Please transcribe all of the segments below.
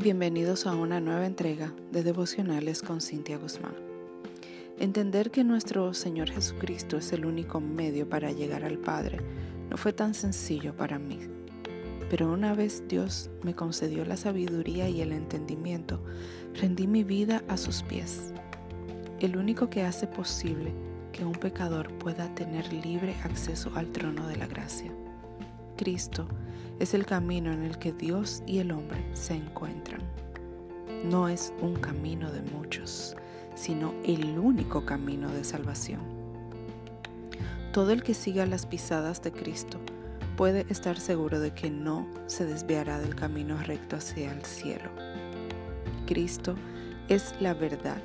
Bienvenidos a una nueva entrega de devocionales con Cintia Guzmán. Entender que nuestro Señor Jesucristo es el único medio para llegar al Padre no fue tan sencillo para mí. Pero una vez Dios me concedió la sabiduría y el entendimiento, rendí mi vida a sus pies. El único que hace posible que un pecador pueda tener libre acceso al trono de la gracia. Cristo es el camino en el que Dios y el hombre se encuentran. No es un camino de muchos, sino el único camino de salvación. Todo el que siga las pisadas de Cristo puede estar seguro de que no se desviará del camino recto hacia el cielo. Cristo es la verdad,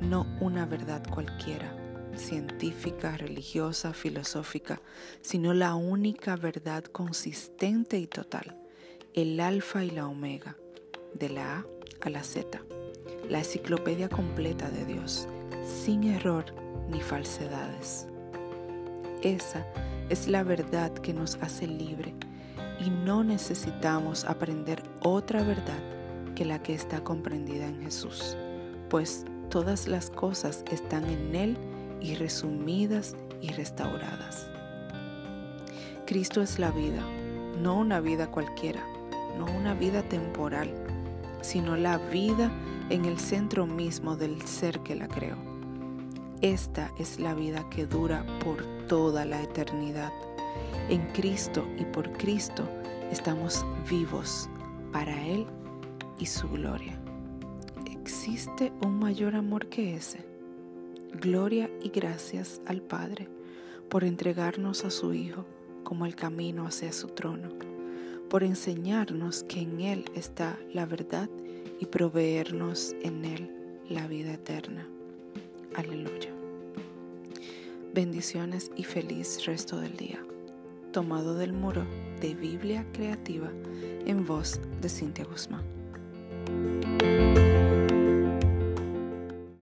no una verdad cualquiera científica, religiosa, filosófica, sino la única verdad consistente y total, el alfa y la omega, de la A a la Z, la enciclopedia completa de Dios, sin error ni falsedades. Esa es la verdad que nos hace libre y no necesitamos aprender otra verdad que la que está comprendida en Jesús, pues todas las cosas están en Él y resumidas y restauradas. Cristo es la vida, no una vida cualquiera, no una vida temporal, sino la vida en el centro mismo del ser que la creó. Esta es la vida que dura por toda la eternidad. En Cristo y por Cristo estamos vivos para Él y su gloria. ¿Existe un mayor amor que ese? Gloria y gracias al Padre por entregarnos a su Hijo como el camino hacia su trono, por enseñarnos que en Él está la verdad y proveernos en Él la vida eterna. Aleluya. Bendiciones y feliz resto del día. Tomado del muro de Biblia Creativa en voz de Cintia Guzmán.